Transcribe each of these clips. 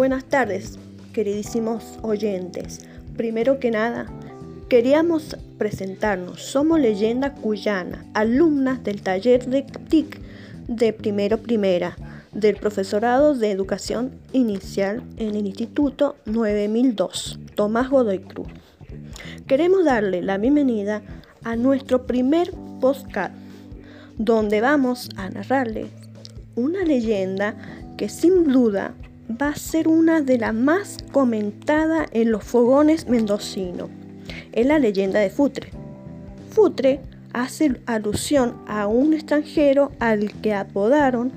Buenas tardes, queridísimos oyentes. Primero que nada, queríamos presentarnos. Somos Leyenda Cuyana, alumnas del taller de TIC de primero primera del profesorado de educación inicial en el Instituto 9002, Tomás Godoy Cruz. Queremos darle la bienvenida a nuestro primer podcast, donde vamos a narrarles una leyenda que sin duda va a ser una de las más comentadas en los fogones mendocinos. Es la leyenda de Futre. Futre hace alusión a un extranjero al que apodaron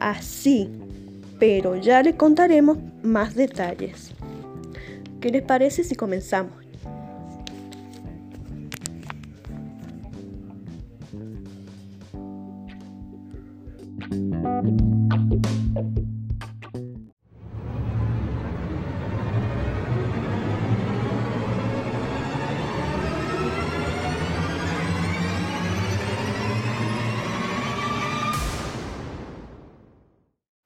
así, pero ya le contaremos más detalles. ¿Qué les parece si comenzamos?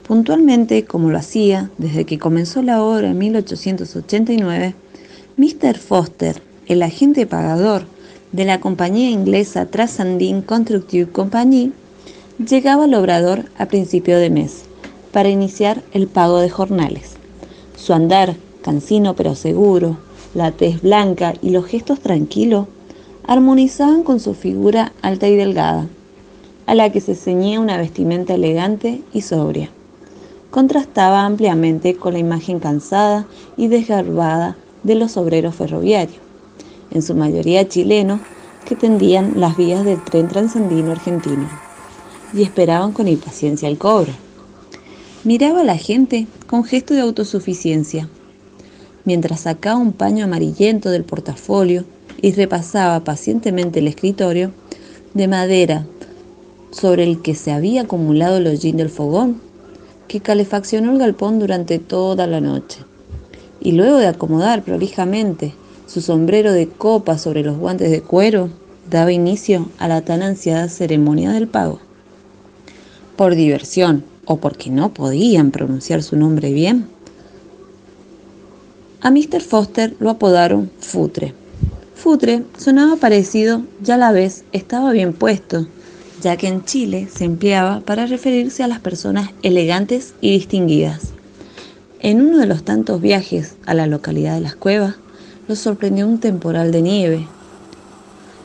Puntualmente, como lo hacía desde que comenzó la obra en 1889, Mr. Foster, el agente pagador de la compañía inglesa Transandine Constructive Company, llegaba al obrador a principio de mes para iniciar el pago de jornales. Su andar, cansino pero seguro, la tez blanca y los gestos tranquilos armonizaban con su figura alta y delgada, a la que se ceñía una vestimenta elegante y sobria contrastaba ampliamente con la imagen cansada y desgarbada de los obreros ferroviarios, en su mayoría chilenos, que tendían las vías del tren transandino argentino y esperaban con impaciencia el cobro. Miraba a la gente con gesto de autosuficiencia, mientras sacaba un paño amarillento del portafolio y repasaba pacientemente el escritorio de madera sobre el que se había acumulado el hollín del fogón que calefaccionó el galpón durante toda la noche. Y luego de acomodar prolijamente su sombrero de copa sobre los guantes de cuero, daba inicio a la tan ansiada ceremonia del pago. Por diversión o porque no podían pronunciar su nombre bien, a Mr. Foster lo apodaron Futre. Futre sonaba parecido ya a la vez estaba bien puesto ya que en Chile se empleaba para referirse a las personas elegantes y distinguidas. En uno de los tantos viajes a la localidad de Las Cuevas, lo sorprendió un temporal de nieve,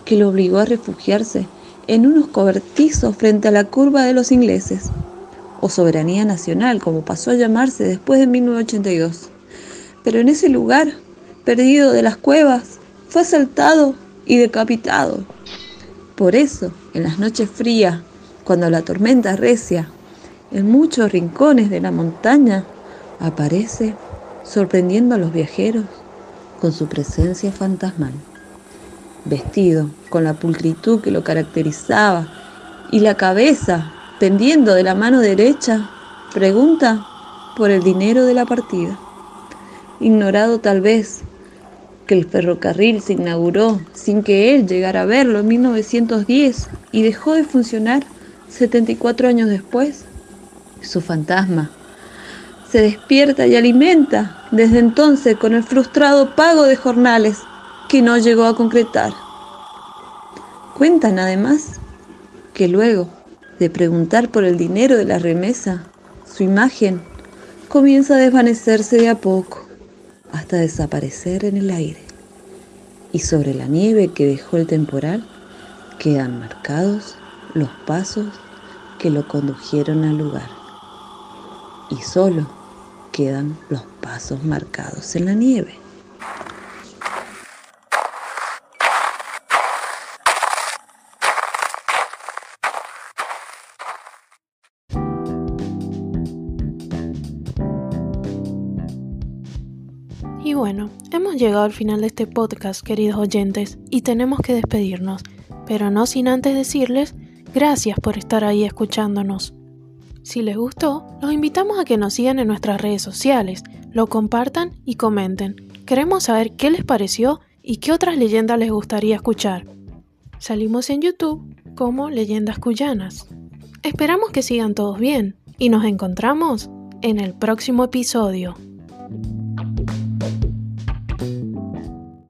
que lo obligó a refugiarse en unos cobertizos frente a la curva de los ingleses, o soberanía nacional, como pasó a llamarse después de 1982. Pero en ese lugar, perdido de las cuevas, fue asaltado y decapitado. Por eso, en las noches frías, cuando la tormenta recia, en muchos rincones de la montaña, aparece sorprendiendo a los viajeros con su presencia fantasmal. Vestido con la pulcritud que lo caracterizaba y la cabeza tendiendo de la mano derecha, pregunta por el dinero de la partida. Ignorado tal vez que el ferrocarril se inauguró sin que él llegara a verlo en 1910 y dejó de funcionar 74 años después. Su fantasma se despierta y alimenta desde entonces con el frustrado pago de jornales que no llegó a concretar. Cuentan además que luego de preguntar por el dinero de la remesa, su imagen comienza a desvanecerse de a poco hasta desaparecer en el aire. Y sobre la nieve que dejó el temporal quedan marcados los pasos que lo condujeron al lugar. Y solo quedan los pasos marcados en la nieve. Y bueno, hemos llegado al final de este podcast, queridos oyentes, y tenemos que despedirnos, pero no sin antes decirles gracias por estar ahí escuchándonos. Si les gustó, los invitamos a que nos sigan en nuestras redes sociales, lo compartan y comenten. Queremos saber qué les pareció y qué otras leyendas les gustaría escuchar. Salimos en YouTube como Leyendas Cuyanas. Esperamos que sigan todos bien y nos encontramos en el próximo episodio.